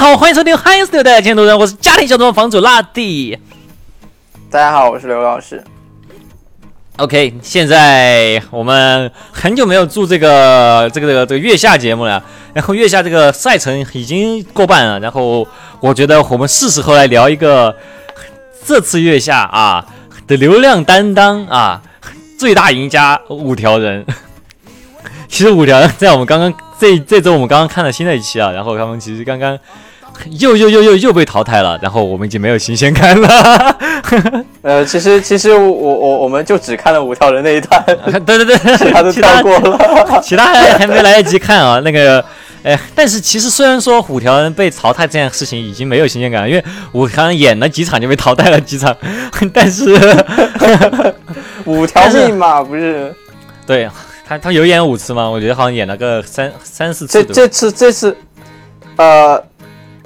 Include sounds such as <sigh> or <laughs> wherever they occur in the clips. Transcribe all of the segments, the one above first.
好，欢迎收听《嗨 i 的监督人》，我是家庭小众房主辣弟。大家好，我是刘老师。OK，现在我们很久没有做这个这个这个这个月下节目了，然后月下这个赛程已经过半了，然后我觉得我们是时候来聊一个这次月下啊的流量担当啊，最大赢家五条人。<laughs> 其实五条人在我们刚刚这这周我们刚刚看了新的一期啊，然后他们其实刚刚又又又又又被淘汰了，然后我们已经没有新鲜感了。<laughs> 呃，其实其实我我我们就只看了五条人那一段，对对对，<laughs> 其他都跳过了，<laughs> 其他还还没来得及看啊。那个，哎，但是其实虽然说五条人被淘汰这件事情已经没有新鲜感了，因为五条人演了几场就被淘汰了几场，但是五条命嘛，不是？对。他他有演五次吗？我觉得好像演了个三三四次。这这次这次，呃，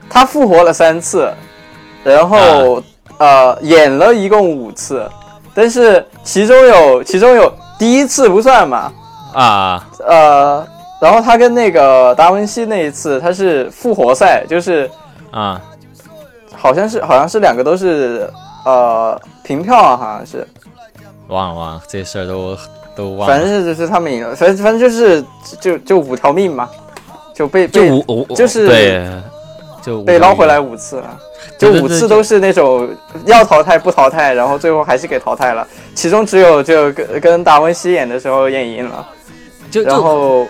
他复活了三次，然后呃演了一共五次，但是其中有其中有第一次不算嘛？啊呃，然后他跟那个达文西那一次他是复活赛，就是啊，好像是好像是两个都是呃平票啊，好像是。忘了忘了，这事儿都。都忘了反正是就是他们赢了，反正反正就是就就五条命嘛，就被被就是对，就被捞回来五次了，就五次都是那种要淘汰不淘汰，然后最后还是给淘汰了，其中只有就跟跟达文西演的时候演赢了，就然后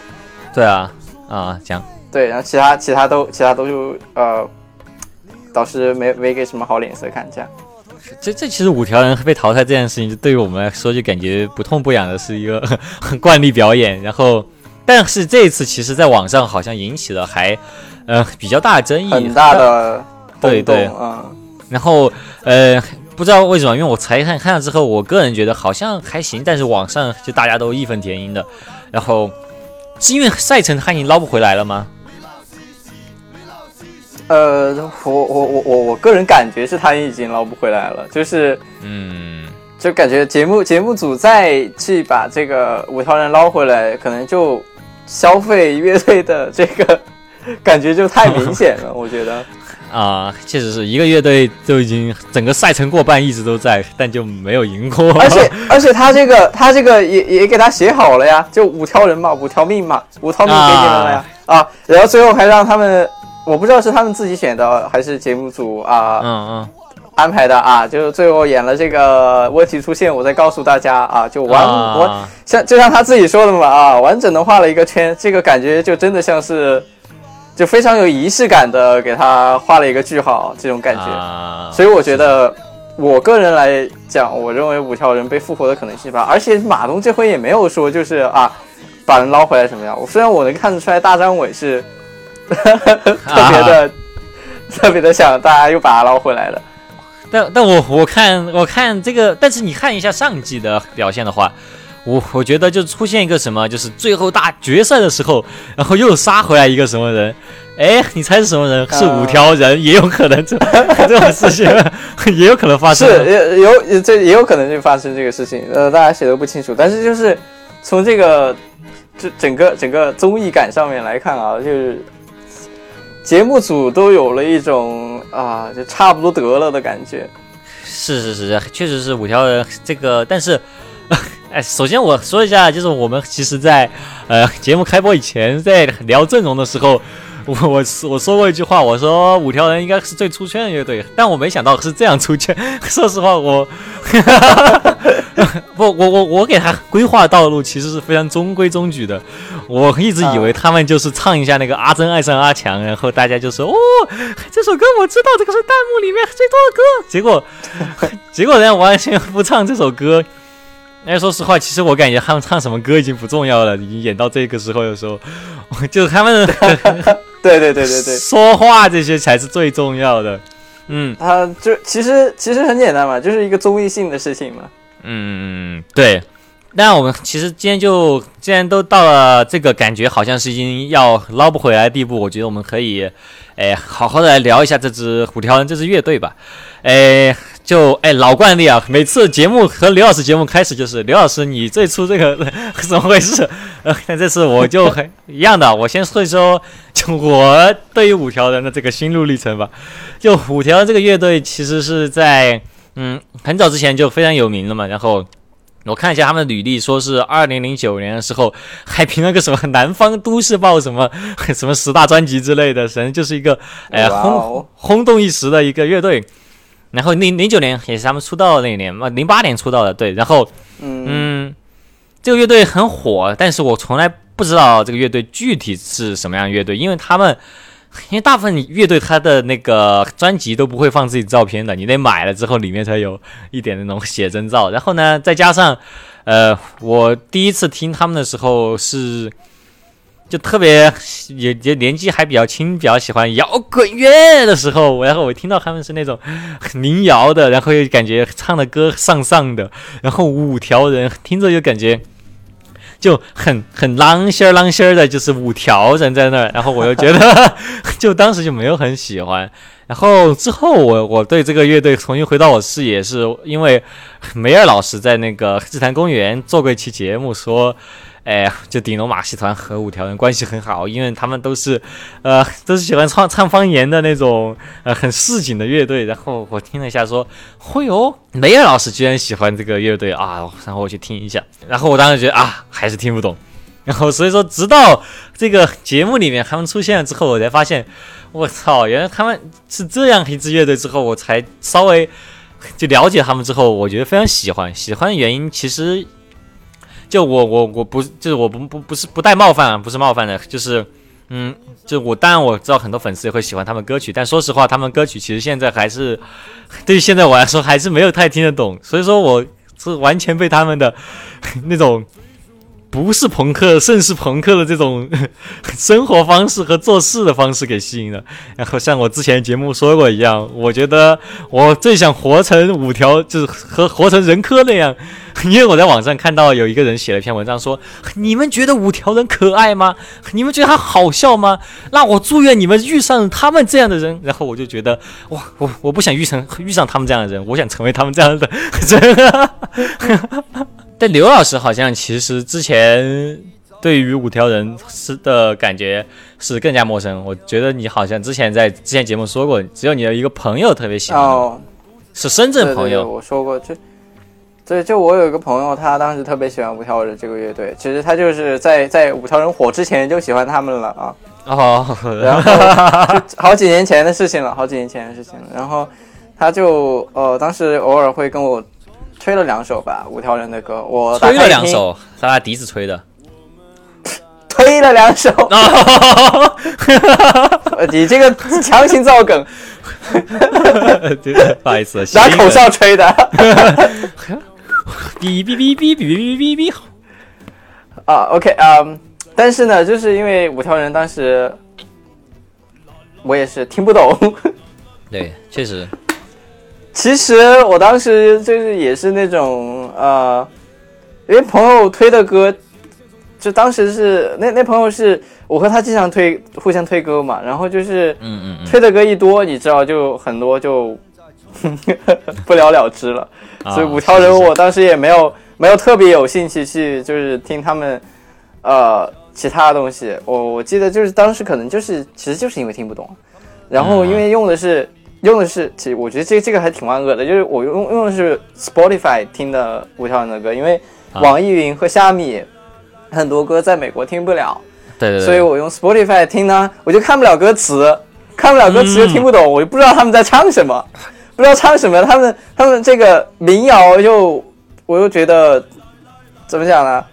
对啊啊讲对，然后其他其他都其他都就呃，导师没没给什么好脸色看这样。这这其实五条人被淘汰这件事情，就对于我们来说就感觉不痛不痒的是一个 <laughs> 惯例表演。然后，但是这一次其实在网上好像引起了还呃比较大的争议，很大的 <laughs> 对对嗯。然后呃不知道为什么，因为我才看看了之后，我个人觉得好像还行，但是网上就大家都义愤填膺的。然后是因为赛程他已经捞不回来了吗？呃，我我我我我个人感觉是他已经捞不回来了，就是，嗯，就感觉节目节目组再去把这个五条人捞回来，可能就消费乐队的这个 <laughs> 感觉就太明显了，<laughs> 我觉得。啊，确实是一个乐队都已经整个赛程过半，一直都在，但就没有赢过。而且 <laughs> 而且他这个他这个也也给他写好了呀，就五条人嘛，五条命嘛，五条命给你们了呀，啊，然后最后还让他们。我不知道是他们自己选的还是节目组啊，嗯嗯，安排的啊，就是最后演了这个问题出现，我再告诉大家啊，就完我像就像他自己说的嘛啊，完整的画了一个圈，这个感觉就真的像是，就非常有仪式感的给他画了一个句号，这种感觉。所以我觉得，我个人来讲，我认为五条人被复活的可能性吧，而且马东这回也没有说就是啊，把人捞回来什么样。我虽然我能看得出来大张伟是。<laughs> 特别的，特别的想大家又把他捞回来了。但但我我看我看这个，但是你看一下上季的表现的话，我我觉得就出现一个什么，就是最后大决赛的时候，然后又杀回来一个什么人？哎，你猜是什么人？是五条人，也有可能这 <laughs> 这种事情 <laughs> 也有可能发生。是有这也有可能就发生这个事情。呃，大家写的不清楚，但是就是从这个这整个整个综艺感上面来看啊，就是。节目组都有了一种啊，就差不多得了的感觉。是是是，确实是五条人这个，但是，哎，首先我说一下，就是我们其实，在呃节目开播以前，在聊阵容的时候。我我我说过一句话，我说五条人应该是最出圈的乐队，但我没想到是这样出圈。说实话，我 <laughs> 不我我我给他规划道路其实是非常中规中矩的。我一直以为他们就是唱一下那个阿珍爱上阿强，然后大家就说哦，这首歌我知道，这个是弹幕里面最多的歌。结果结果人家完全不唱这首歌。哎，说实话，其实我感觉他们唱什么歌已经不重要了，已经演到这个时候的时候，<laughs> 就是他们。<laughs> 对对对对对，说话这些才是最重要的。嗯，他就其实其实很简单嘛，就是一个综艺性的事情嘛。嗯，对。那我们其实今天就既然都到了这个感觉好像是已经要捞不回来的地步，我觉得我们可以，哎，好好的来聊一下这支虎跳人这支乐队吧。哎，就哎老惯例啊，每次节目和刘老师节目开始就是刘老师，你最初这个 <laughs> 怎么回事？呃，但这次我就很一样的，我先说一说就我对于五条人的这个心路历程吧。就五条这个乐队其实是在嗯很早之前就非常有名了嘛，然后。我看一下他们的履历，说是二零零九年的时候还评了个什么《南方都市报》什么 <laughs> 什么十大专辑之类的，反正就是一个哎轰轰动一时的一个乐队。然后零零九年也是他们出道的那一年嘛，零八年出道的对。然后嗯，这个乐队很火，但是我从来不知道这个乐队具体是什么样乐队，因为他们。因为大部分乐队他的那个专辑都不会放自己照片的，你得买了之后里面才有一点那种写真照。然后呢，再加上，呃，我第一次听他们的时候是，就特别也也年纪还比较轻，比较喜欢摇滚乐的时候，然后我听到他们是那种民谣的，然后又感觉唱的歌上上的，然后五条人听着又感觉。就很 <laughs> 很浪心儿浪心儿的，就是五条人在那儿，然后我又觉得，就当时就没有很喜欢。然后之后我我对这个乐队重新回到我视野，是因为梅尔老师在那个日坛公园做过一期节目说。哎，就顶龙马戏团和五条人关系很好，因为他们都是，呃，<laughs> 都是喜欢唱唱方言的那种，呃，很市井的乐队。然后我听了一下，说会哦，梅尔老师居然喜欢这个乐队啊，然后我去听一下。然后我当时觉得啊，还是听不懂。然后所以说，直到这个节目里面他们出现了之后，我才发现，我操，原来他们是这样一支乐队。之后我才稍微就了解他们之后，我觉得非常喜欢。喜欢的原因其实。就我我我不就是我不不不是不带冒犯，不是冒犯的，就是，嗯，就我当然我知道很多粉丝也会喜欢他们歌曲，但说实话，他们歌曲其实现在还是对于现在我来说还是没有太听得懂，所以说我是完全被他们的 <laughs> 那种。不是朋克，甚是朋克的这种 <laughs> 生活方式和做事的方式给吸引了。然后像我之前节目说过一样，我觉得我最想活成五条，就是和活成人科那样。<laughs> 因为我在网上看到有一个人写了一篇文章，说你们觉得五条人可爱吗？你们觉得他好笑吗？那我祝愿你们遇上他们这样的人。然后我就觉得，哇，我我不想遇成遇上他们这样的人，我想成为他们这样的人。<laughs> 但刘老师好像其实之前对于五条人是的感觉是更加陌生。我觉得你好像之前在之前节目说过，只有你的一个朋友特别喜欢，哦，是深圳朋友。我说过，就对，就我有一个朋友，他当时特别喜欢五条人这个乐队。其实他就是在在五条人火之前就喜欢他们了啊。哦，然后 <laughs> 好几年前的事情了，好几年前的事情了。然后他就呃，当时偶尔会跟我。吹了两首吧，五条人的歌，我吹了两首，他拿笛子吹的，吹了两首，<laughs> 你这个强行造梗，<laughs> 不好意思，<laughs> 拿口哨吹的，哔哔哔哔哔哔哔哔，啊，OK 啊，但是呢，就是因为五条人当时我也是听不懂，对，确实。其实我当时就是也是那种呃，因为朋友推的歌，就当时是那那朋友是我和他经常推互相推歌嘛，然后就是嗯嗯推的歌一多，你知道就很多就 <laughs> 不了了之了，所以五条人我当时也没有没有特别有兴趣去就是听他们呃其他的东西，我我记得就是当时可能就是其实就是因为听不懂，然后因为用的是。用的是，其实我觉得这这个还挺万恶的，就是我用用的是 Spotify 听的五条人的歌，因为网易云和虾米很多歌在美国听不了，对对对，所以我用 Spotify 听呢，我就看不了歌词，看不了歌词又听不懂，我就不知道他们在唱什么，不知道唱什么，他们他们这个民谣又我又觉得怎么讲呢？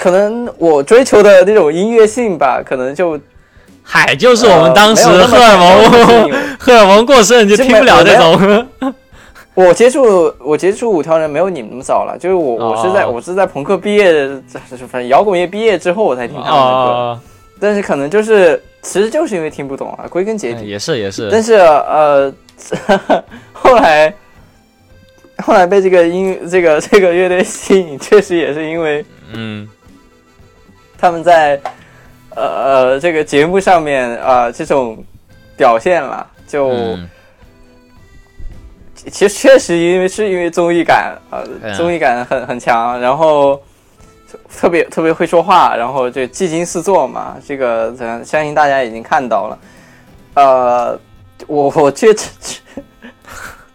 可能我追求的那种音乐性吧，可能就。嗨，就是我们当时荷尔蒙 <laughs> 荷尔蒙过剩就听不了这种。<laughs> 我接触我接触五条人没有你们那么早了，就是我我是在我是在朋克毕业，反正摇滚乐毕业之后我才听他们的歌。但是可能就是其实就是因为听不懂啊，归根结底也是也是。但是呃，<laughs> 后来后来被这个音这个这个乐队吸引，确实也是因为嗯，他们在。呃，这个节目上面啊，这种表现了，就其实确实因为是因为综艺感，呃，综艺感很很强，然后特别特别会说话，然后就技惊四座嘛，这个咱相信大家已经看到了。呃，我我觉得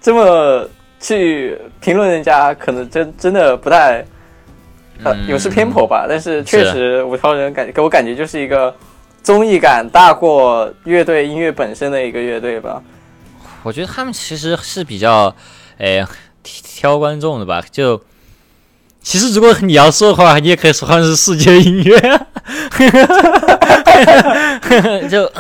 这么去评论人家，可能真真的不太，呃，有失偏颇吧。但是确实，五条人感给我感觉就是一个综艺感大过乐队音乐本身的一个乐队吧。我觉得他们其实是比较，哎，挑观众的吧。就其实如果你要说的话，你也可以说他们是世界音乐。<laughs> 就。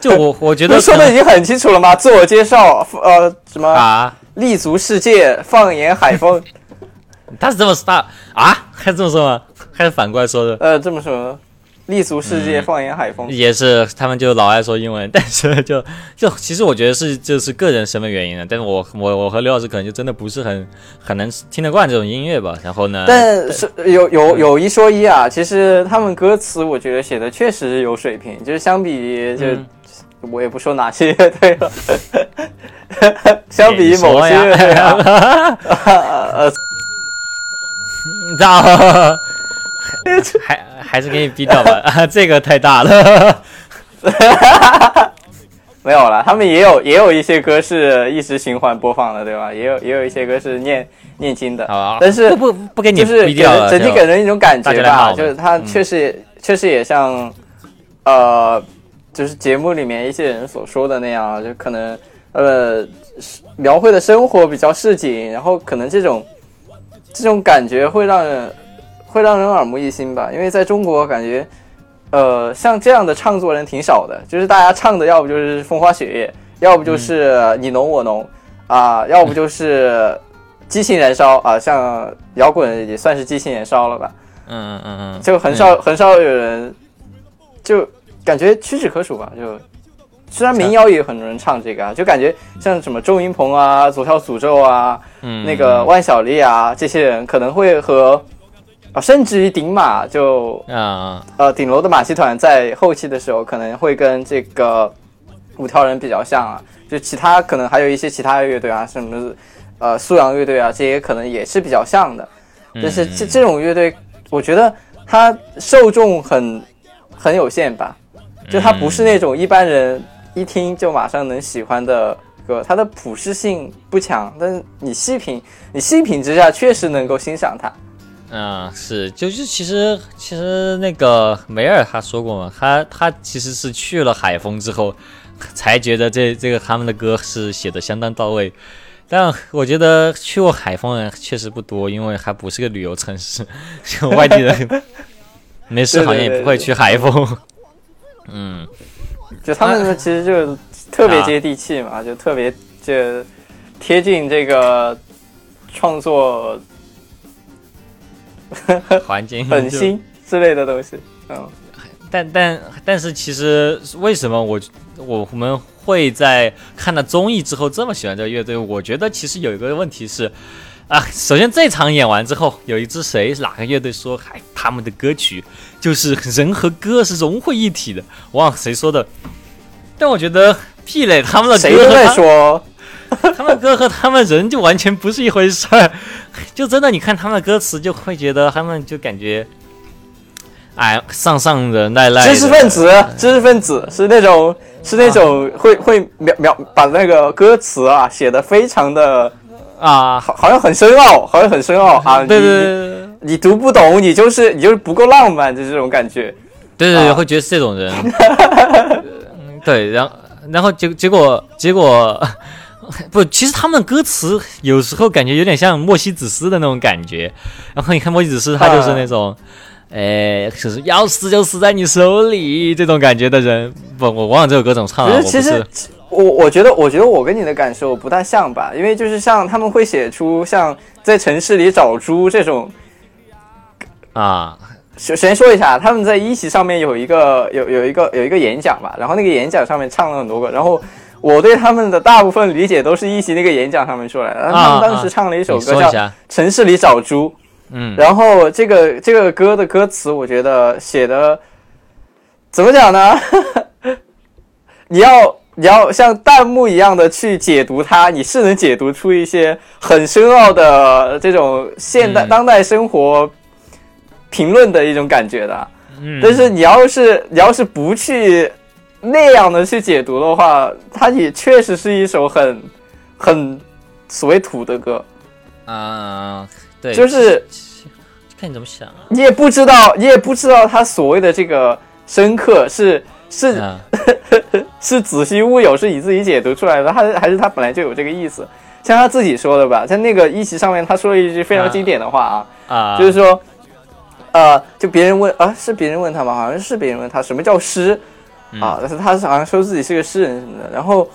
就我我觉得说的已经很清楚了吗？自我介绍，呃，什么啊？立足世界，放眼海风。他是这么说啊？还这么说吗？还是反过来说的？呃，这么说。立足世界，放眼海风，也是他们就老爱说英文，但是就就其实我觉得是就是个人身份原因的，但是我我我和刘老师可能就真的不是很很能听得惯这种音乐吧，然后呢，但是有有有一说一啊，其实他们歌词我觉得写的确实有水平，就是相比就我也不说哪些乐队了，<laughs> 相比某些乐队啊，呃，你知道。<laughs> 还还是给你逼掉吧，<laughs> 这个太大了。<laughs> 没有了，他们也有也有一些歌是一直循环播放的，对吧？也有也有一些歌是念念经的。但是不不不给你就是整体给人一种感觉吧，就是他确实确实也像呃，就是节目里面一些人所说的那样，就可能呃描绘的生活比较市井，然后可能这种这种感觉会让人。会让人耳目一新吧，因为在中国感觉，呃，像这样的唱作人挺少的，就是大家唱的要不就是风花雪月，要不就是你侬我侬，啊，要不就是激情燃烧啊，像摇滚也算是激情燃烧了吧，嗯嗯嗯嗯，就很少很少有人，就感觉屈指可数吧，就虽然民谣也有很多人唱这个啊，就感觉像什么周云鹏啊、左小诅咒啊，嗯，那个万晓利啊，这些人可能会和。啊，甚至于顶马就啊呃顶楼的马戏团在后期的时候可能会跟这个五条人比较像啊，就其他可能还有一些其他的乐队啊，什么呃素阳乐队啊，这些可能也是比较像的。但是这这种乐队，我觉得它受众很很有限吧，就它不是那种一般人一听就马上能喜欢的歌，它的普适性不强，但是你细品你细品之下确实能够欣赏它。嗯，是，就是其实其实那个梅尔他说过嘛，他他其实是去了海丰之后，才觉得这这个他们的歌是写的相当到位。但我觉得去过海丰人确实不多，因为还不是个旅游城市，就外地人 <laughs> 没事好像也不会去海丰。嗯，就他们其实就特别接地气嘛，就特别就贴近这个创作。<laughs> 环境本心之类的东西，嗯，但但但是其实为什么我我们会在看了综艺之后这么喜欢这个乐队？我觉得其实有一个问题是，啊，首先这场演完之后，有一支谁哪个乐队说，哎他们的歌曲就是人和歌是融汇一体的，忘了谁说的，但我觉得屁嘞，他们的谁都在说。<laughs> 他们歌和他们人就完全不是一回事儿，<laughs> 就真的你看他们的歌词，就会觉得他们就感觉，哎，上上的赖赖。知识分子，知识分子是那种是那种会会描描把那个歌词啊写的非常的啊，好好像很深奥，好像很深奥啊。<laughs> 对对对，你读不懂，你就是你就是不够浪漫，就这种感觉。对对对，会觉得是这种人。对，然后然后结结果结果。<laughs> 不，其实他们歌词有时候感觉有点像莫西子诗的那种感觉。然后你看莫西子诗，他就是那种，哎，就是要死就死在你手里这种感觉的人。不，我忘了这首歌怎么唱了。其实，我我觉得，我觉得我跟你的感受不太像吧，因为就是像他们会写出像在城市里找猪这种啊。首先说一下，他们在一席上面有一个有有一个有一个演讲吧，然后那个演讲上面唱了很多个，然后。我对他们的大部分理解都是一席那个演讲上面出来的。他们当时唱了一首歌叫《城市里找猪》，嗯，然后这个这个歌的歌词，我觉得写的怎么讲呢？<laughs> 你要你要像弹幕一样的去解读它，你是能解读出一些很深奥的这种现代当代生活评论的一种感觉的。嗯，但是你要是你要是不去那样的去解读的话，它也确实是一首很很所谓土的歌。啊，对，就是看你怎么想。啊你也不知道，你也不知道他所谓的这个深刻是是是子虚乌有，是你自己解读出来的，他还是他本来就有这个意思。像他自己说的吧，在那个一席上面，他说了一句非常经典的话啊，啊，就是说，呃，就别人问啊，是别人问他吗？好像是别人问他什么叫诗啊，但是他是好像说自己是个诗人什么的，然后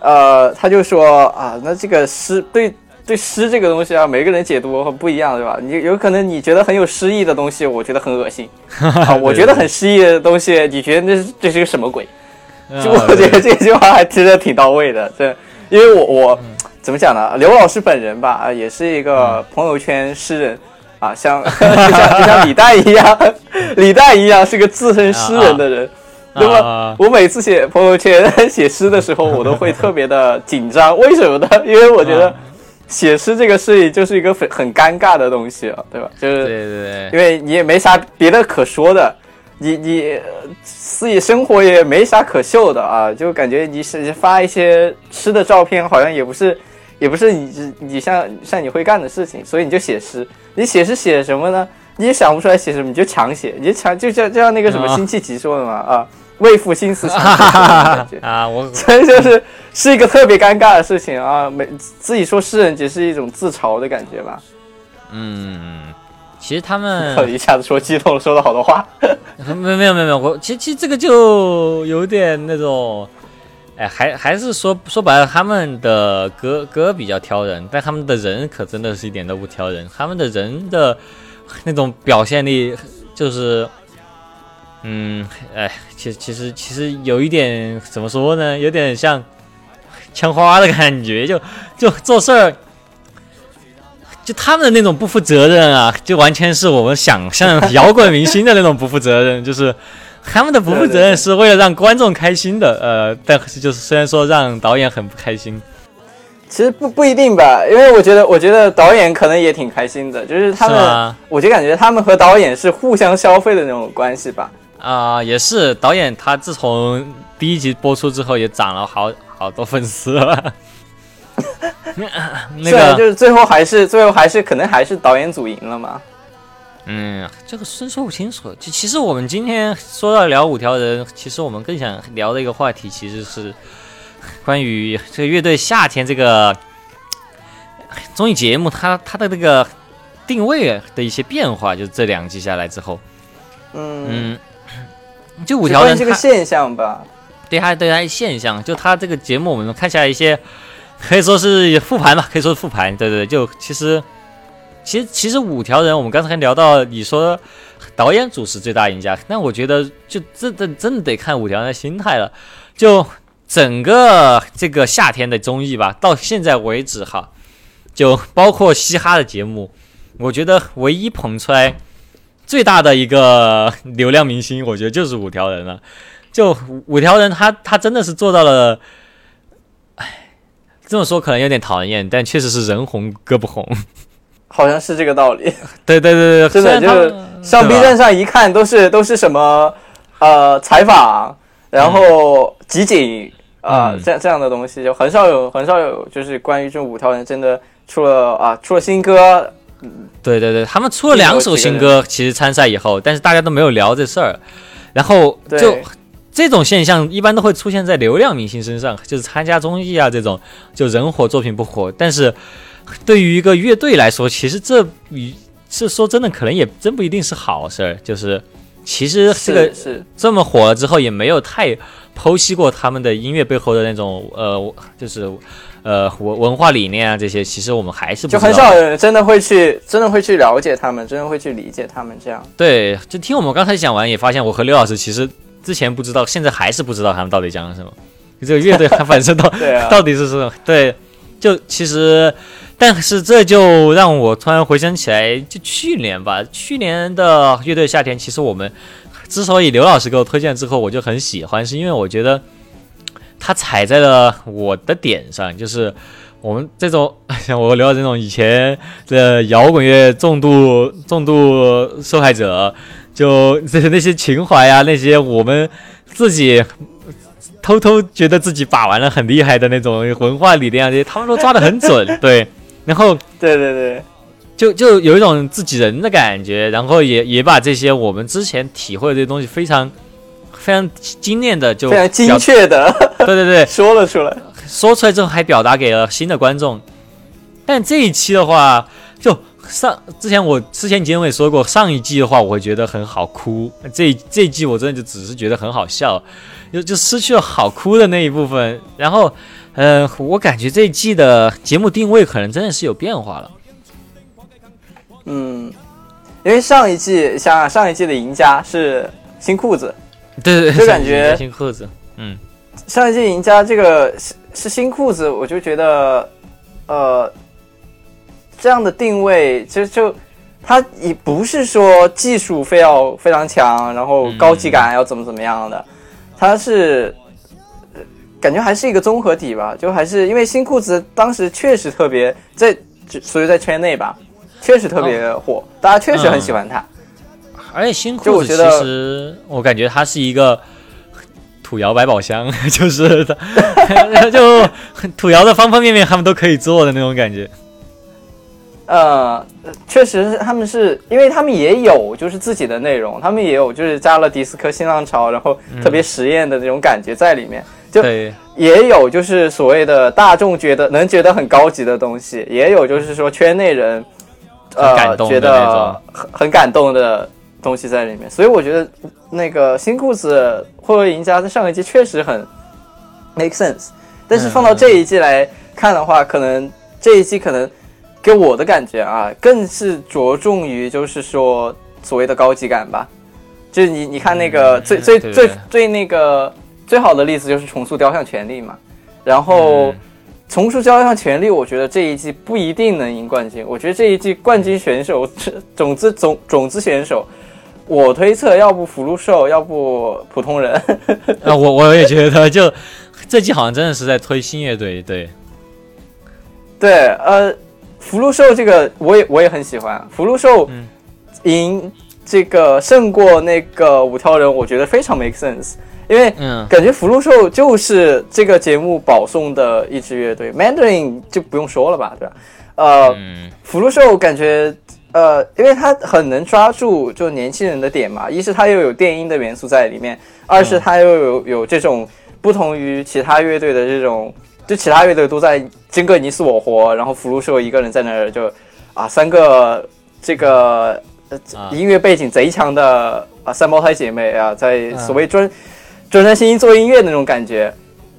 呃，他就说啊，那这个诗对。对诗这个东西啊，每个人解读不一样，对吧？你有可能你觉得很有诗意的东西，我觉得很恶心 <laughs> 啊。我觉得很诗意的东西，你觉得那是这是个什么鬼？<laughs> 就我觉得这句话还听着挺到位的，这因为我我怎么讲呢？刘老师本人吧，啊，也是一个朋友圈诗人啊，像就 <laughs> 像就像李诞一样，李诞一样是个自称诗人的人。那么我每次写朋友圈 <laughs> 写诗的时候，我都会特别的紧张，为什么呢？因为我觉得。写诗这个事情就是一个很很尴尬的东西啊，对吧？就是对对对，因为你也没啥别的可说的，你你自己生活也没啥可秀的啊，就感觉你是发一些吃的照片，好像也不是也不是你你像像你会干的事情，所以你就写诗。你写诗写什么呢？你也想不出来写什么，你就强写，你就强就像就像那个什么辛弃疾说的嘛啊。为赋新词强感觉 <laughs> 啊，我所以就是是一个特别尴尬的事情啊。每自己说诗人只是一种自嘲的感觉吧。嗯，其实他们 <laughs> 一下子说激动了，说了好多话。<laughs> 没有没有没有没有，我其实其实这个就有点那种，哎，还还是说说白了，他们的歌歌比较挑人，但他们的人可真的是一点都不挑人。他们的人的那种表现力就是。嗯，哎，其实其实其实有一点怎么说呢？有点像枪花的感觉，就就做事儿，就他们的那种不负责任啊，就完全是我们想象摇滚明星的那种不负责任，就是 <laughs> 他们的不负责任是为了让观众开心的，呃，但是就是虽然说让导演很不开心，其实不不一定吧，因为我觉得我觉得导演可能也挺开心的，就是他们，我就感觉他们和导演是互相消费的那种关系吧。啊，也是导演，他自从第一集播出之后，也涨了好好多粉丝了。<laughs> 那个就是最后还是最后还是可能还是导演组赢了嘛。嗯，这个真说不清楚。就其实我们今天说到聊五条人，其实我们更想聊的一个话题，其实是关于这个乐队夏天这个综艺节目，它它的那个定位的一些变化，就这两季下来之后，嗯。就五条人这个现象吧，对他对他现象，就他这个节目，我们看下来一些，可以说是复盘吧，可以说是复盘。对对，就其实，其实其实五条人，我们刚才聊到，你说导演组是最大赢家，那我觉得就真的真的得看五条人的心态了。就整个这个夏天的综艺吧，到现在为止哈，就包括嘻哈的节目，我觉得唯一捧出来。最大的一个流量明星，我觉得就是五条人了。就五条人，他他真的是做到了。哎，这么说可能有点讨厌，但确实是人红歌不红，好像是这个道理。对对对对，真的就是上 B 站上一看都是都是什么呃采访，然后集锦啊这样这样的东西，就很少有很少有就是关于这五条人真的出了啊出了新歌。对对对，他们出了两首新歌，其实参赛以后，但是大家都没有聊这事儿。然后就这种现象一般都会出现在流量明星身上，就是参加综艺啊这种，就人火作品不火。但是对于一个乐队来说，其实这与是说真的，可能也真不一定是好事儿。就是其实这个是这么火了之后，也没有太剖析过他们的音乐背后的那种呃，就是。呃，文文化理念啊，这些其实我们还是就很少人真的会去，真的会去了解他们，真的会去理解他们这样。对，就听我们刚才讲完，也发现我和刘老师其实之前不知道，现在还是不知道他们到底讲了什么。这个乐队它本身到 <laughs> 到底是什么？对，就其实，但是这就让我突然回想起来，就去年吧，去年的乐队夏天，其实我们之所以刘老师给我推荐之后，我就很喜欢，是因为我觉得。他踩在了我的点上，就是我们这种像我刘老师这种以前的摇滚乐重度重度受害者，就这些那些情怀啊，那些我们自己 <laughs> 偷偷觉得自己把玩了很厉害的那种文化理念啊，这些他们都抓得很准，对，然后对对对。就就有一种自己人的感觉，然后也也把这些我们之前体会的这些东西非常非常精炼的就非常精确的，<laughs> 对对对，<laughs> 说了出来，说出来之后还表达给了新的观众。但这一期的话，就上之前我之前节目也说过，上一季的话我会觉得很好哭，这这一季我真的就只是觉得很好笑，就就失去了好哭的那一部分。然后，呃，我感觉这一季的节目定位可能真的是有变化了。嗯，因为上一季像上一季的赢家是新裤子，对对，就感觉新裤子，嗯，上一季赢家这个是是新裤子，我就觉得，呃，这样的定位其实就它也不是说技术非要非常强，然后高级感要怎么怎么样的，它是感觉还是一个综合体吧，就还是因为新裤子当时确实特别在，所以在圈内吧。确实特别火，大家确实很喜欢他。而且新裤子其实我感觉他是一个土窑百宝箱，<laughs> 就是他 <laughs> 就土窑的方方面面他们都可以做的那种感觉。呃，确实他们是因为他们也有就是自己的内容，他们也有就是加了迪斯科新浪潮，然后特别实验的那种感觉在里面。就也有就是所谓的大众觉得能觉得很高级的东西，也有就是说圈内人。呃，觉得很很感动的东西在里面，所以我觉得那个新裤子会不会赢家在上一季确实很 make sense，但是放到这一季来看的话，可能这一季可能给我的感觉啊，更是着重于就是说所谓的高级感吧，就是你你看那个最最最最那个最好的例子就是重塑雕像权力嘛，然后。重塑雕像权力，我觉得这一季不一定能赢冠军。我觉得这一季冠军选手种子种种子选手，我推测要不福禄寿，要不普通人。<laughs> 啊，我我也觉得，就这季好像真的是在推新乐队，对，对，呃，福禄寿这个我也我也很喜欢，福禄寿赢这个胜过那个五条人，我觉得非常 make sense。因为感觉福禄寿就是这个节目保送的一支乐队，Mandarin 就不用说了吧，对吧？呃，福禄寿感觉呃，因为他很能抓住就年轻人的点嘛，一是他又有电音的元素在里面，二是他又有有这种不同于其他乐队的这种，就其他乐队都在争个你死我活，然后福禄寿一个人在那儿就啊三个这个音乐背景贼强的啊三胞胎姐妹啊，在所谓专。专专心心做音乐那种感觉，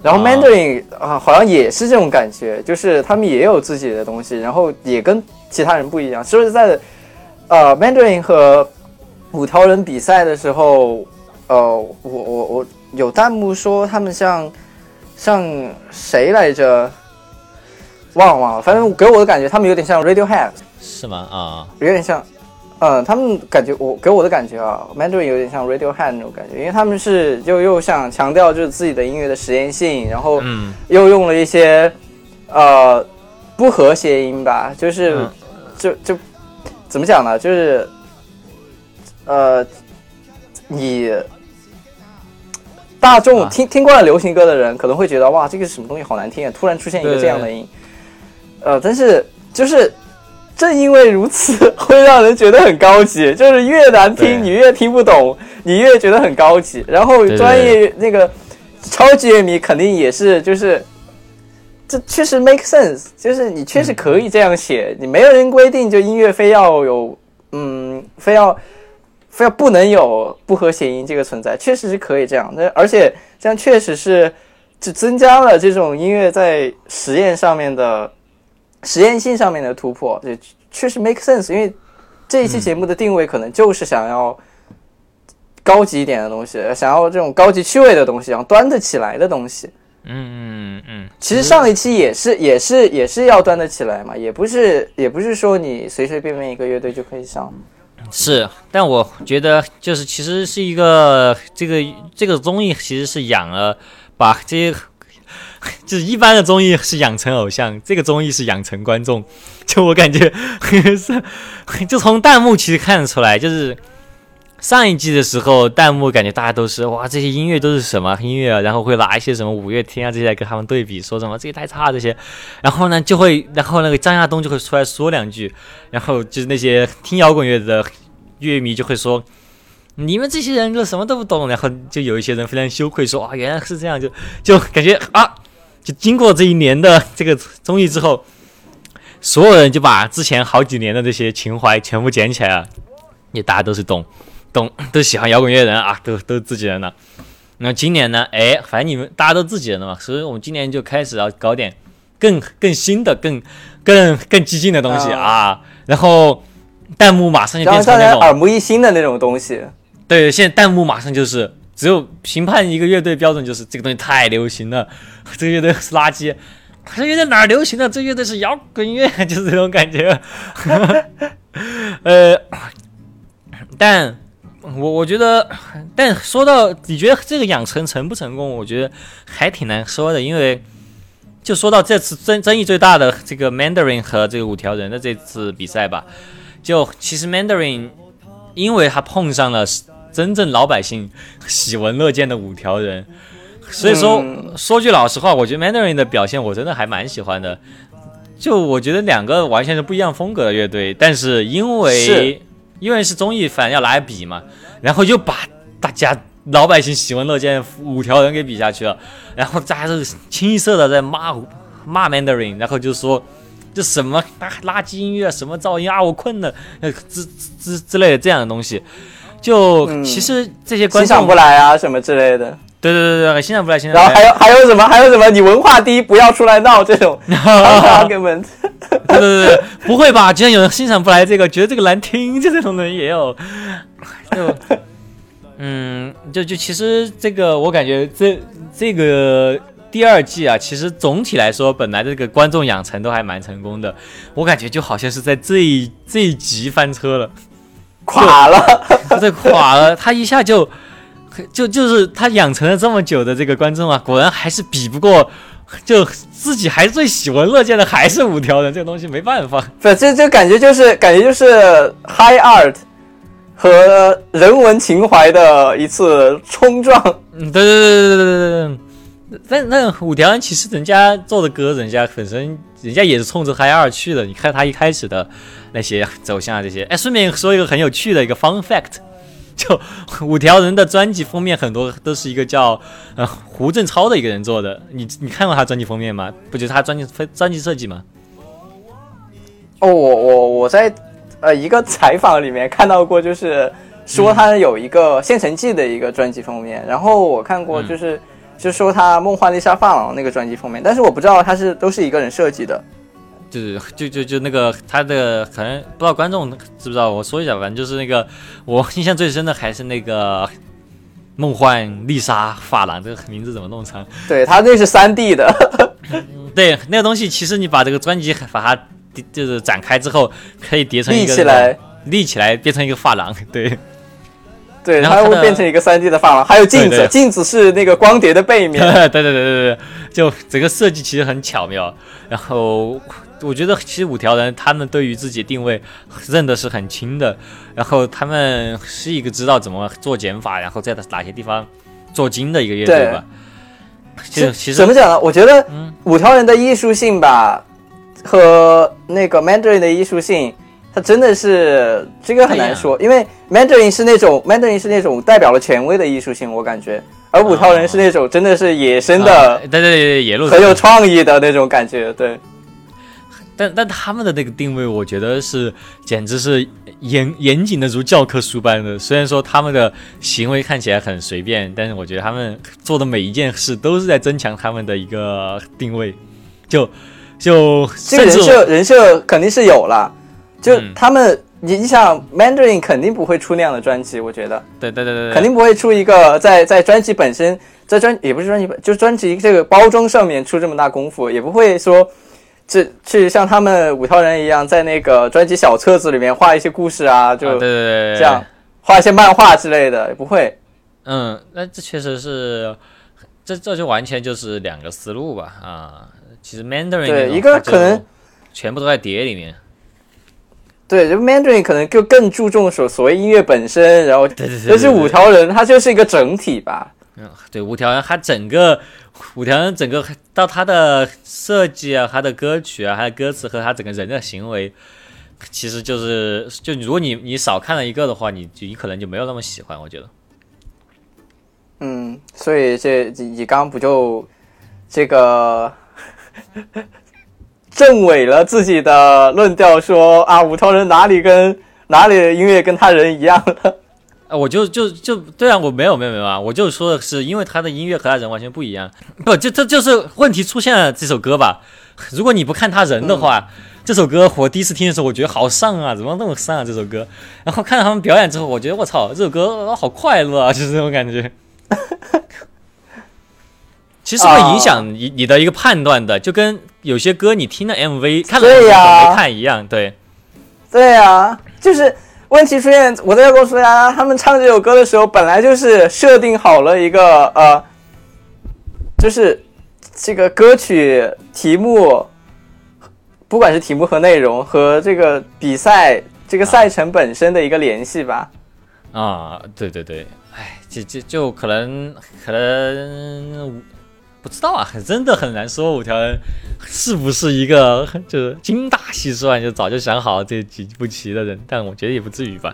然后 Mandarin 啊，好像也是这种感觉，就是他们也有自己的东西，然后也跟其他人不一样。说实在的，呃，Mandarin 和五条人比赛的时候，呃，我我我有弹幕说他们像像谁来着？忘了忘了，反正给我的感觉，他们有点像 Radiohead，是吗？啊，有点像。嗯，他们感觉我给我的感觉啊，Mandarin 有点像 Radiohead 那种感觉，因为他们是就又想强调就是自己的音乐的实验性，然后又用了一些呃不和谐音吧，就是就就怎么讲呢？就是呃你大众听听惯了流行歌的人可能会觉得哇，这个什么东西好难听啊！突然出现一个这样的音，呃，但是就是。正因为如此，会让人觉得很高级。<laughs> 就是越难听，你越听不懂，你越觉得很高级。然后专业那个超级乐迷肯定也是，就是这确实 make sense。就是你确实可以这样写，你没有人规定就音乐非要有，嗯，非要非要不能有不和谐音这个存在，确实是可以这样。那而且这样确实是就增加了这种音乐在实验上面的。实验性上面的突破，也确实 make sense。因为这一期节目的定位可能就是想要高级一点的东西，想要这种高级趣味的东西，然后端得起来的东西。嗯嗯嗯。其实上一期也是也是也是要端得起来嘛，也不是也不是说你随随便便一个乐队就可以上。是，但我觉得就是其实是一个这个这个综艺其实是养了把这些。<laughs> 就是一般的综艺是养成偶像，这个综艺是养成观众。<laughs> 就我感觉 <laughs> 是，就从弹幕其实看得出来，就是上一季的时候，弹幕感觉大家都是哇，这些音乐都是什么音乐啊？然后会拿一些什么五月天啊这些来跟他们对比，说什么这些太差这些。然后呢，就会然后那个张亚东就会出来说两句，然后就是那些听摇滚乐的乐迷就会说。你们这些人就什么都不懂，然后就有一些人非常羞愧说啊，原来是这样，就就感觉啊，就经过这一年的 <laughs> 这个综艺之后，所有人就把之前好几年的这些情怀全部捡起来了，也大家都是懂懂，<laughs> 都喜欢摇滚乐人啊，都都是自己人了。那今年呢？哎，反正你们大家都自己人了嘛，所以我们今年就开始要搞点更更新的、更更更激进的东西啊。然后弹幕马上就变成那种耳目一新的那种东西。对，现在弹幕马上就是只有评判一个乐队标准，就是这个东西太流行了，<laughs> 这个乐队是垃圾。这乐队哪流行的？这乐队是摇滚乐，就是这种感觉。<laughs> 呃，但我我觉得，但说到你觉得这个养成成不成功，我觉得还挺难说的，因为就说到这次争争议最大的这个 Mandarin 和这个五条人的这次比赛吧，就其实 Mandarin 因为他碰上了。真正老百姓喜闻乐见的五条人，所以说说句老实话，我觉得 Mandarin 的表现我真的还蛮喜欢的。就我觉得两个完全是不一样风格的乐队，但是因为因为是综艺反要来比嘛，然后又把大家老百姓喜闻乐见五条人给比下去了，然后大家是清一色的在骂骂 Mandarin，然后就说这什么垃圾音乐，什么噪音啊，我困了，呃之之之类的这样的东西。就其实这些观众欣赏不来啊，什么之类的。对对对对，欣赏不来，欣赏。然后还有还有什么？还有什么？你文化低，不要出来闹这种。<laughs> argument。<laughs> 对对对，不会吧？居然有人欣赏不来这个，觉得这个难听，就这种人也有。就嗯，就就其实这个，我感觉这这个第二季啊，其实总体来说，本来这个观众养成都还蛮成功的。我感觉就好像是在这一这一集翻车了。垮了，<laughs> 这垮了，他一下就，就就是他养成了这么久的这个观众啊，果然还是比不过，就自己还最喜闻乐见的还是五条人，这个东西没办法。不，这这感觉就是感觉就是 high art 和人文情怀的一次冲撞。嗯，对对对对对对对。但那五条人其实人家做的歌，人家本身人家也是冲着 high art 去的。你看他一开始的。那些走向啊，这些哎，顺便说一个很有趣的一个 fun fact，<laughs> 就五条人的专辑封面很多都是一个叫呃胡振超的一个人做的。你你看过他专辑封面吗？不就是他专辑专辑设计吗？哦，我我我在呃一个采访里面看到过，就是说他有一个《现成记》的一个专辑封面，然后我看过就是就说他《梦幻丽莎发廊》那个专辑封面，但是我不知道他是都是一个人设计的。就是就就就那个他的可能不知道观众知不知道，我说一下，反正就是那个我印象最深的还是那个梦幻丽莎发廊，这个名字怎么弄成？对他那是三 D 的，<laughs> 对那个东西，其实你把这个专辑把它就是展开之后，可以叠成一个立起来，立起来变成一个发廊，<laughs> 对。对，它会变成一个三 D 的发廊，还有镜子，镜子是那个光碟的背面，<laughs> 对对对对对，就整个设计其实很巧妙，然后。我觉得其实五条人他们对于自己定位认的是很清的，然后他们是一个知道怎么做减法，然后在哪些地方做精的一个乐队吧。其实其实怎么讲呢？我觉得五条人的艺术性吧，和那个 Mandarin 的艺术性，它真的是这个很难说，因为 Mandarin 是那种 Mandarin 是那种代表了权威的艺术性，我感觉，而五条人是那种真的是野生的，对对对，野路很有创意的那种感觉，对。但但他们的那个定位，我觉得是简直是严严谨的如教科书般的。虽然说他们的行为看起来很随便，但是我觉得他们做的每一件事都是在增强他们的一个定位。就就这个人设人设肯定是有了。就他们，你你想，Mandarin 肯定不会出那样的专辑，我觉得。对对对对。肯定不会出一个在在专辑本身，在专也不是专辑本，就是专辑这个包装上面出这么大功夫，也不会说。这去像他们五条人一样，在那个专辑小册子里面画一些故事啊，就对这样画一些漫画之类的，也不会。嗯，那这确实是，这这就完全就是两个思路吧啊。其实 Mandarin 对一个可能全部都在碟里面。对，就 Mandarin 可能就更注重所所谓音乐本身，然后对对对，但是五条人它就是一个整体吧。嗯，对，五条人他整个五条人整个到他的设计啊，他的歌曲啊，他的歌词和他整个人的行为。其实就是，就如果你你少看了一个的话，你你可能就没有那么喜欢。我觉得，嗯，所以这你刚不就这个证伪了自己的论调，说啊，五条人哪里跟哪里的音乐跟他人一样了？啊，我就就就对啊，我没有没有没有啊，我就说的是，因为他的音乐和他人完全不一样。不，就这就是问题出现了。这首歌吧，如果你不看他人的话。这首歌我第一次听的时候，我觉得好丧啊，怎么那么丧啊？这首歌，然后看到他们表演之后，我觉得我操，这首歌好快乐啊，就是这种感觉。<laughs> 其实会影响你你的一个判断的，就跟有些歌你听了 MV 看了没看一样，对。对呀，就是问题出现，我在告诉大家，他们唱这首歌的时候，本来就是设定好了一个呃，就是这个歌曲题目。不管是题目和内容和这个比赛这个赛程本身的一个联系吧，啊，对对对，哎，就就就可能可能不知道啊，很真的很难说五条人是不是一个 <laughs> 就是精打细算就早就想好这几步棋的人，但我觉得也不至于吧。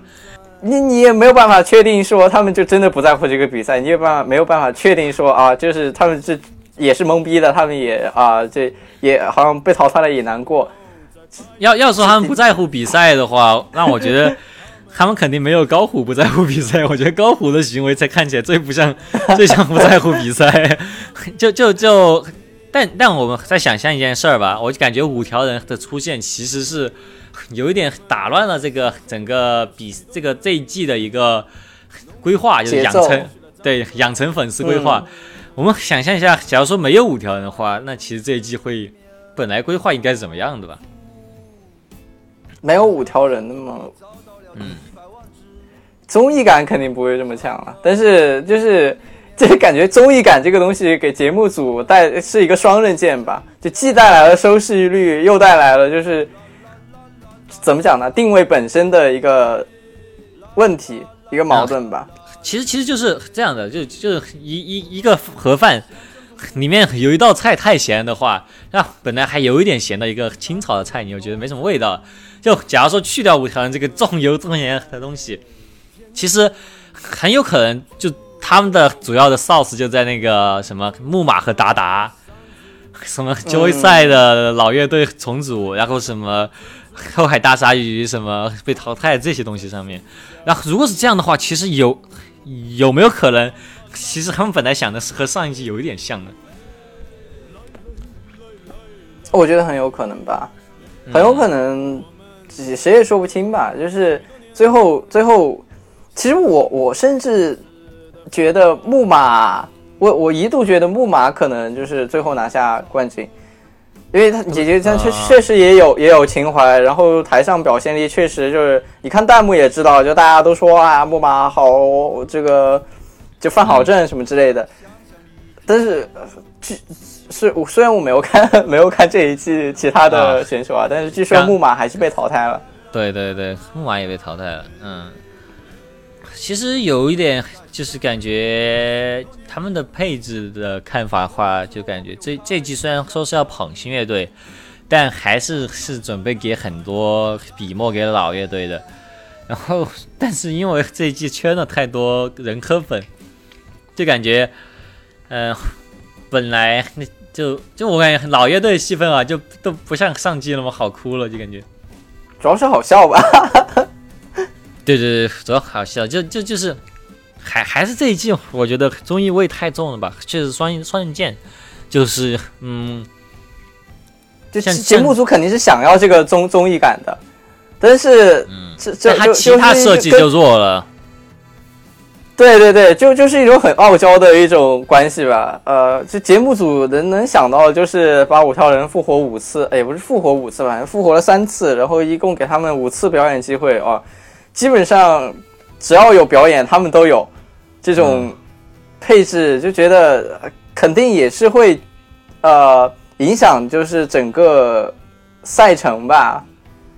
你你也没有办法确定说他们就真的不在乎这个比赛，你也办法没有办法确定说啊，就是他们这也是懵逼的，他们也啊这。也好像被淘汰了也难过。要要说他们不在乎比赛的话，那我觉得他们肯定没有高虎不在乎比赛。我觉得高虎的行为才看起来最不像，<laughs> 最像不在乎比赛。就就就，但但我们再想象一件事儿吧，我就感觉五条人的出现其实是有一点打乱了这个整个比这个这一季的一个规划，就是养成对养成粉丝规划。我们想象一下，假如说没有五条人的话，那其实这一季会本来规划应该是怎么样的吧？没有五条人的吗？嗯，综艺感肯定不会这么强了。但是就是就是感觉综艺感这个东西给节目组带是一个双刃剑吧，就既带来了收视率，又带来了就是怎么讲呢？定位本身的一个问题，一个矛盾吧。其实其实就是这样的，就就是一一一个盒饭里面有一道菜太咸的话，啊，本来还有一点咸的一个清炒的菜，你又觉得没什么味道。就假如说去掉五条人这个重油重盐的东西，其实很有可能就他们的主要的 source 就在那个什么木马和达达，什么 Joy 赛的老乐队重组，然后什么后海大鲨鱼什么被淘汰这些东西上面。然后如果是这样的话，其实有。有没有可能，其实他们本来想的是和上一季有一点像的？我觉得很有可能吧，很有可能，谁也说不清吧。就是最后，最后，其实我我甚至觉得木马，我我一度觉得木马可能就是最后拿下冠军，因为他姐姐她确确实也有也有情怀，然后台上表现力确实就是，你看弹幕也知道，就大家都说啊木马好这个就犯好阵什么之类的，但是据是虽然我没有看 <laughs> 没有看这一季其他的选手啊，但是据说木马还是被淘汰了。对对对，木马也被淘汰了。嗯，其实有一点。就是感觉他们的配置的看法的话，就感觉这这季虽然说是要捧新乐队，但还是是准备给很多笔墨给老乐队的。然后，但是因为这一季圈了太多人科粉，就感觉，嗯，本来那就就我感觉老乐队戏份啊，就都不像上季那么好哭了，就感觉主要是好笑吧？<laughs> 对对对，主要好笑，就就就是。还还是这一季，我觉得综艺味太重了吧？确实双双刃剑，就是嗯，就节目组肯定是想要这个综综艺感的，但是嗯，这这他其他设计就弱了。对对对，就就是一种很傲娇的一种关系吧。呃，这节目组能能想到就是把五条人复活五次，也不是复活五次吧，复活了三次，然后一共给他们五次表演机会啊，基本上只要有表演，他们都有。这种配置就觉得肯定也是会呃影响，就是整个赛程吧。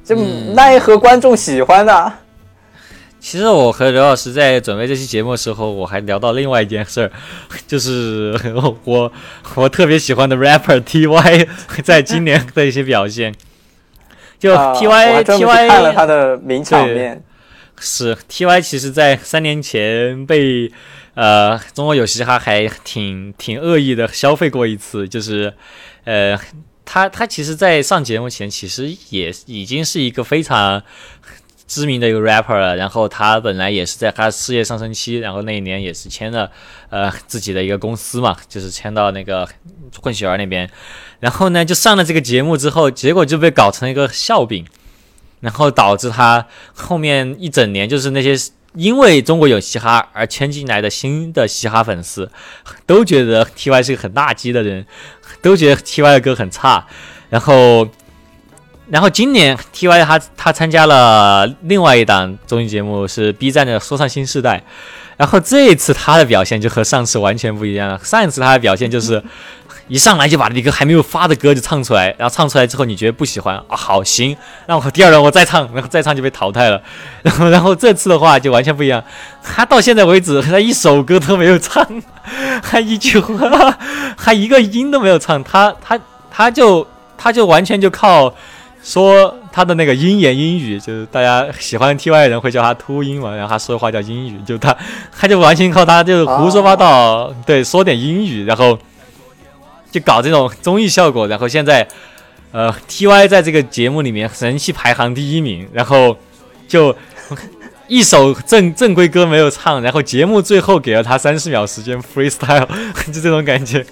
就奈何观众喜欢呢？其实我和刘老师在准备这期节目的时候，我还聊到另外一件事儿，<laughs> 就是我我特别喜欢的 rapper T Y <laughs> 在今年的一些表现。就 T Y T Y 看了他的名场面，是 T Y 其实，在三年前被呃中国有嘻哈还挺挺恶意的消费过一次，就是呃他他其实，在上节目前，其实也已经是一个非常。知名的一个 rapper 了，然后他本来也是在他事业上升期，然后那一年也是签了呃自己的一个公司嘛，就是签到那个混血儿那边，然后呢就上了这个节目之后，结果就被搞成了一个笑柄，然后导致他后面一整年就是那些因为中国有嘻哈而签进来的新的嘻哈粉丝，都觉得 T.Y 是个很大鸡的人，都觉得 T.Y 的歌很差，然后。然后今年 T Y 他他参加了另外一档综艺节目，是 B 站的《说唱新时代》。然后这一次他的表现就和上次完全不一样了。上一次他的表现就是 <laughs> 一上来就把一个还没有发的歌就唱出来，然后唱出来之后你觉得不喜欢啊，好行，那我第二轮我再唱，然后再唱就被淘汰了。然 <laughs> 后然后这次的话就完全不一样，他到现在为止他一首歌都没有唱，<laughs> 还一句话，还一个音都没有唱，他他他就他就完全就靠。说他的那个鹰眼英语，就是大家喜欢 T Y 的人会叫他秃鹰嘛，然后他说的话叫英语，就他他就完全靠他就是胡说八道，对，说点英语，然后就搞这种综艺效果，然后现在呃 T Y 在这个节目里面人气排行第一名，然后就一首正正规歌没有唱，然后节目最后给了他三十秒时间 freestyle，<laughs> 就这种感觉。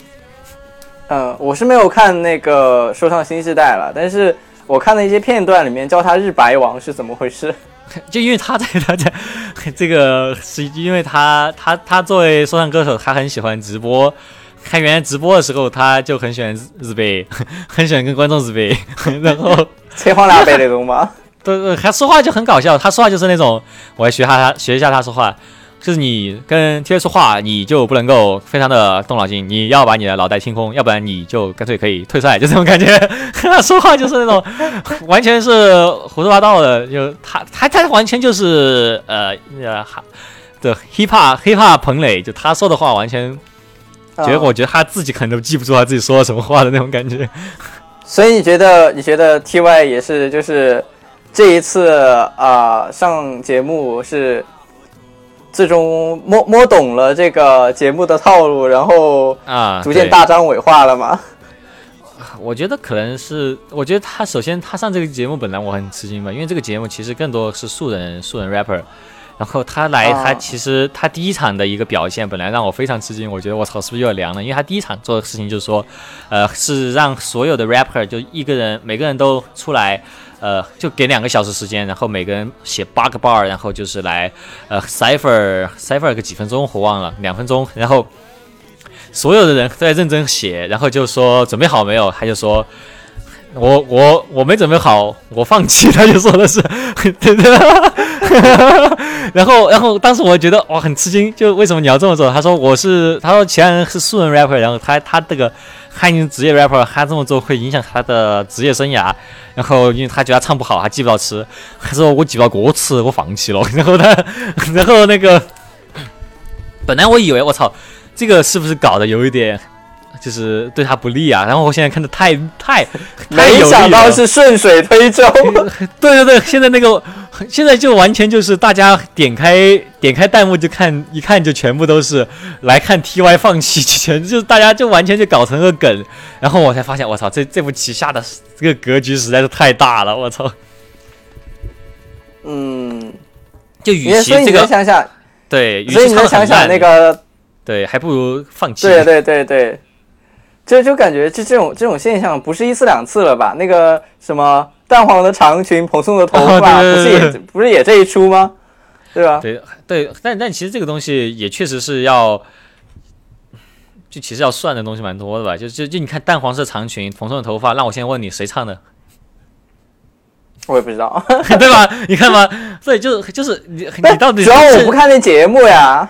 嗯，我是没有看那个说唱新时代了，但是。我看的一些片段里面叫他日白王是怎么回事？<laughs> 就因为他在他在 <laughs> 这个是因为他他他作为说唱歌手，他很喜欢直播。他原来直播的时候，他就很喜欢日白，<laughs> 很喜欢跟观众日白，然后扯荒两白那种吗？对对，他说话就很搞笑。他说话就是那种，我来学他学一下他说话。就是你跟 T 说话，你就不能够非常的动脑筋，你要把你的脑袋清空，要不然你就干脆可以退赛，就这种感觉。他 <laughs> 说话就是那种完全是胡说八道的，就他他他完全就是呃呃的 hiphop hiphop 彭磊，就他说的话完全，觉得我觉得他自己可能都记不住他自己说了什么话的那种感觉。所以你觉得你觉得 Ty 也是就是这一次啊上节目是？最终摸摸懂了这个节目的套路，然后啊，逐渐大张伟化了嘛？<laughs> 我觉得可能是，我觉得他首先他上这个节目本来我很吃惊吧，因为这个节目其实更多是素人素人 rapper，然后他来他其实他第一场的一个表现本来让我非常吃惊，我觉得我操是不是又要凉了？因为他第一场做的事情就是说，呃，是让所有的 rapper 就一个人每个人都出来。呃，就给两个小时时间，然后每个人写八个 bar，然后就是来呃 cipher cipher 个几分钟，我忘了两分钟，然后所有的人都在认真写，然后就说准备好没有？他就说，我我我没准备好，我放弃。他就说的是，对对。然后然后当时我觉得哇很吃惊，就为什么你要这么做？他说我是，他说其他人是素人 rapper，然后他他这个。喊你的职业 rapper，喊这么做会影响他的职业生涯。然后，因为他觉得他唱不好，他记不到词，他说我记不到歌词，我放弃了。<laughs> 然后他，<laughs> 然后那个，本来我以为我操，这个是不是搞得有一点？就是对他不利啊，然后我现在看的太太，<laughs> 没想到是顺水推舟。<laughs> 对对对，现在那个现在就完全就是大家点开点开弹幕就看，一看就全部都是来看 TY 放弃，全就是大家就完全就搞成个梗，然后我才发现，我操，这这步棋下的这个格局实在是太大了，我操。嗯，就与其这个想想，对，所以你想想那个，对，还不如放弃。对对对对。就就感觉这这种这种现象不是一次两次了吧？那个什么淡黄的长裙蓬松的头发，不是也不是也这一出吗？对吧？对对，但但其实这个东西也确实是要，就其实要算的东西蛮多的吧？就就就你看淡黄色长裙蓬松的头发，那我先问你谁唱的？<laughs> 我也不知道，<laughs> 对吧？你看吧？所以就就是你你到底主要我不看那节目呀。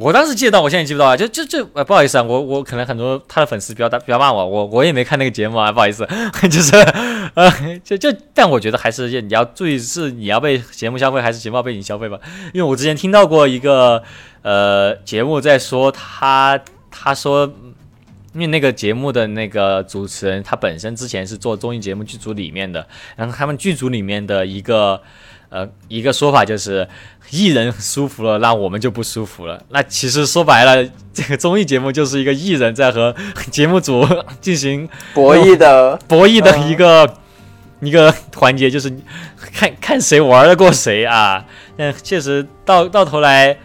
我当时记得到，我现在记不到啊。就就就，呃，不好意思啊，我我可能很多他的粉丝比较大，比较骂我，我我也没看那个节目啊，不好意思。<laughs> 就是，呃，就就，但我觉得还是你要注意，是你要被节目消费还是节目被你消费吧。因为我之前听到过一个呃节目在说他他说，因为那个节目的那个主持人他本身之前是做综艺节目剧组里面的，然后他们剧组里面的一个。呃，一个说法就是艺人舒服了，那我们就不舒服了。那其实说白了，这个综艺节目就是一个艺人在和节目组进行博弈的博弈的一个一个环节，就是看看谁玩得过谁啊。但确实到到头来，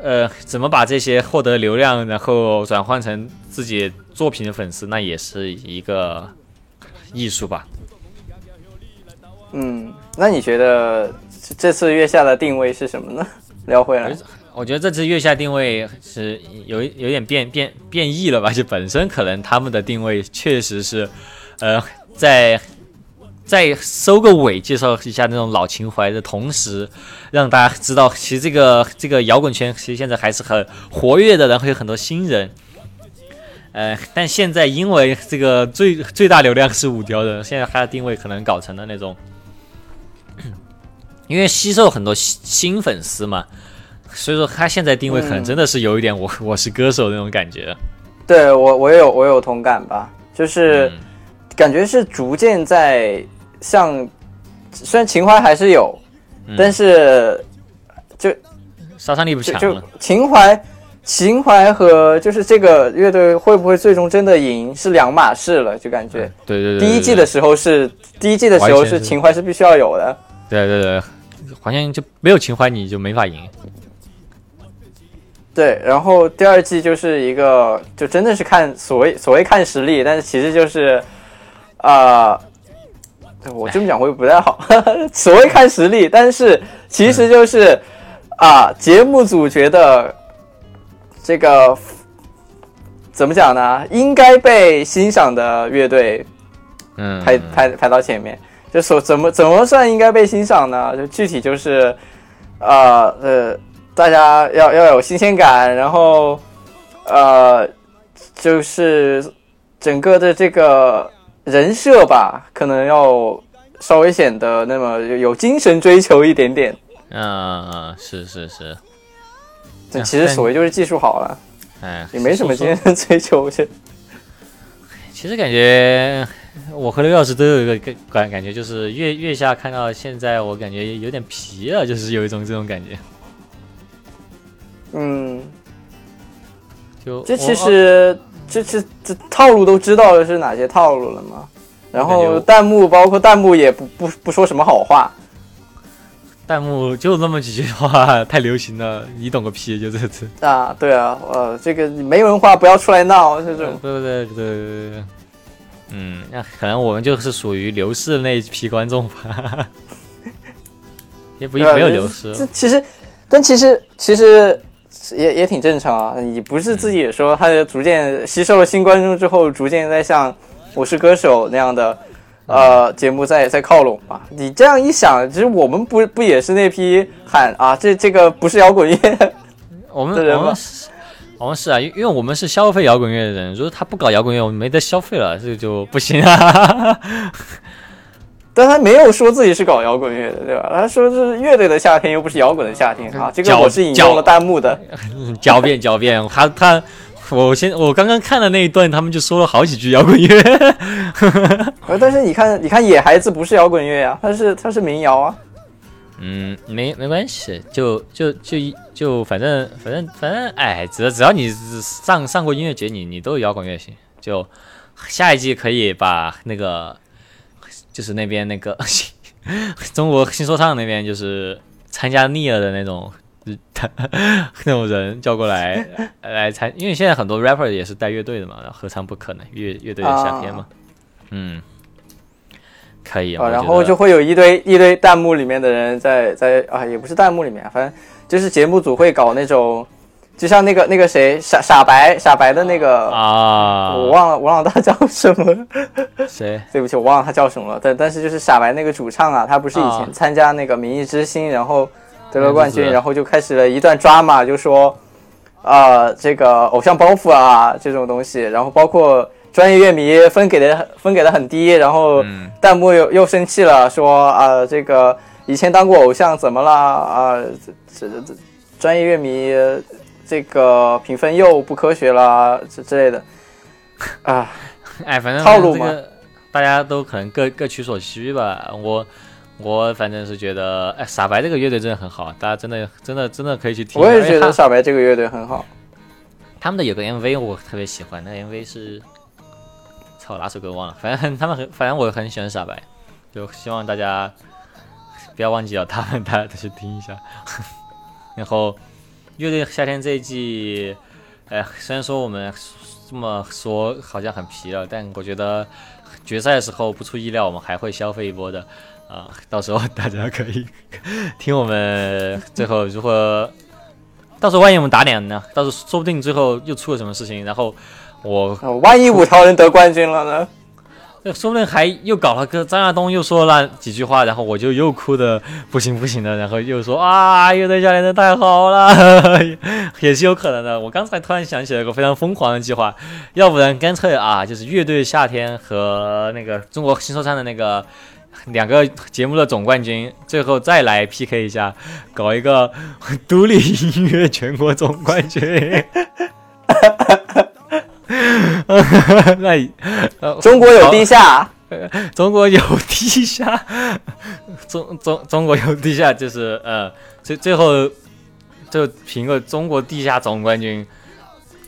呃，怎么把这些获得流量，然后转换成自己作品的粉丝，那也是一个艺术吧。嗯。那你觉得这次月下的定位是什么呢？<laughs> 聊回来，我觉得这次月下定位是有有点变变变异了吧？就本身可能他们的定位确实是，呃，在在收个尾，介绍一下那种老情怀的同时，让大家知道，其实这个这个摇滚圈其实现在还是很活跃的，然后有很多新人。呃，但现在因为这个最最大流量是五条人，现在它的定位可能搞成了那种。因为吸收很多新新粉丝嘛，所以说他现在定位可能真的是有一点我我是歌手那种感觉。对我我有我有同感吧，就是感觉是逐渐在像，虽然情怀还是有，但是就杀伤力不强就。情怀情怀和就是这个乐队会不会最终真的赢是两码事了，就感觉。对对对。第一季的时候是第一季的时候是情怀是必须要有的。对对对。好像就没有情怀，你就没法赢。对，然后第二季就是一个，就真的是看所谓 <laughs> 所谓看实力，但是其实就是，啊，我这么讲会不太好。所谓看实力，但是其实就是啊，节目组觉得这个怎么讲呢？应该被欣赏的乐队，嗯，排排排到前面。就所怎么怎么算应该被欣赏呢？就具体就是，呃呃，大家要要有新鲜感，然后，呃，就是整个的这个人设吧，可能要稍微显得那么有精神追求一点点。嗯嗯，是是是。这其实所谓就是技术好了，哎，也没什么精神追求。其实感觉。<laughs> 我和刘老师都有一个感感感觉，就是月月下看到现在，我感觉有点皮了，就是有一种这种感觉。嗯，就这其实这这这套路都知道的是哪些套路了吗？然后弹幕包括弹幕也不不不说什么好话，弹幕就那么几句话，太流行了，你懂个屁！就这次啊，对啊，呃，这个没文化不要出来闹，这种对对对对对。嗯，那可能我们就是属于流失的那一批观众吧，<laughs> 也不没有流失。这其实，但其实其实也也挺正常啊。你不是自己也说，他逐渐吸收了新观众之后，逐渐在像《我是歌手》那样的呃节目在在靠拢嘛？你这样一想，其实我们不不也是那批喊啊，这这个不是摇滚乐，我们我们。好像是啊，因因为我们是消费摇滚乐的人，如果他不搞摇滚乐，我们没得消费了，这个就不行啊。<laughs> 但他没有说自己是搞摇滚乐的，对吧？他说是乐队的夏天，又不是摇滚的夏天啊。这个我是引用了弹幕的，狡 <laughs> 辩狡辩。他他，我先我刚刚看的那一段，他们就说了好几句摇滚乐。<laughs> 但是你看，你看野孩子不是摇滚乐呀，他是他是民谣啊。嗯，没没关系，就就就就反正反正反正，哎，只只要你上上过音乐节，你你都有摇滚乐型。就下一季可以把那个，就是那边那个 <laughs> 中国新说唱那边，就是参加腻了的那种 <laughs> 那种人叫过来来参，因为现在很多 rapper 也是带乐队的嘛，何尝不可能？乐乐队的夏天嘛，嗯。可以啊，然后就会有一堆一堆弹幕里面的人在在啊，也不是弹幕里面，反正就是节目组会搞那种，就像那个那个谁傻傻白傻白的那个啊，我忘了我忘了他叫什么，谁？<laughs> 对不起，我忘了他叫什么了。但但是就是傻白那个主唱啊，他不是以前参加那个《明日之星》，然后得了冠军，然后就开始了一段抓马，就说啊这个偶像包袱啊这种东西，然后包括专业乐迷分给的分给的很低，然后弹幕又又生气了，说啊这个以前当过偶像怎么了啊这这这专业乐迷这个评分又不科学了之之类的啊，<laughs> 哎反正套路嘛，大家都可能各各取所需吧，我。我反正是觉得，哎，傻白这个乐队真的很好，大家真的真的真的可以去听。我也觉得傻白这个乐队很好。他们的有个 MV 我特别喜欢，那 MV 是，操哪首歌忘了，反正他们很，反正我很喜欢傻白，就希望大家不要忘记了他们，大家都去听一下。<laughs> 然后乐队夏天这一季，哎，虽然说我们这么说好像很皮了，但我觉得决赛的时候不出意料，我们还会消费一波的。啊，到时候大家可以 <laughs> 听我们最后如何到时候万一我们打脸呢？到时候说不定最后又出了什么事情，然后我万一五条人得冠军了呢？那说不定还又搞了个张亚东又说了几句话，然后我就又哭的不行不行的，然后又说啊，乐队教练的太好了，<laughs> 也是有可能的。我刚才突然想起了一个非常疯狂的计划，要不然干脆啊，就是乐队夏天和那个中国新说唱的那个。两个节目的总冠军，最后再来 PK 一下，搞一个独立音乐全国总冠军。<laughs> <laughs> 那 <laughs> 中国有地下，中国有地下，中中中国有地下，就是呃，最最后就评个中国地下总冠军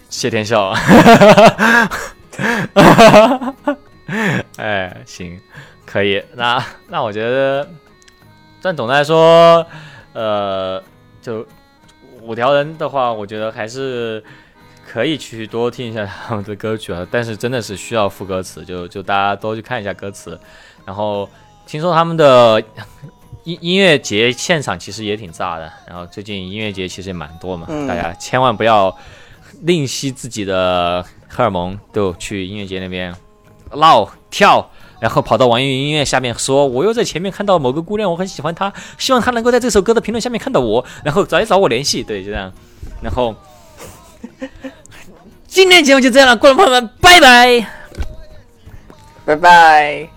谢天笑。<laughs> 哎，行。可以，那那我觉得，但总的来说，呃，就五条人的话，我觉得还是可以去多听一下他们的歌曲啊。但是真的是需要副歌词，就就大家多去看一下歌词。然后听说他们的 <laughs> 音音乐节现场其实也挺炸的。然后最近音乐节其实也蛮多嘛，大家千万不要吝惜自己的荷尔蒙，都去音乐节那边闹跳。然后跑到网易云音乐下面说，我又在前面看到某个姑娘，我很喜欢她，希望她能够在这首歌的评论下面看到我，然后找一找我联系。对，就这样。然后今天节目就这样了观众朋友们拜拜。拜拜。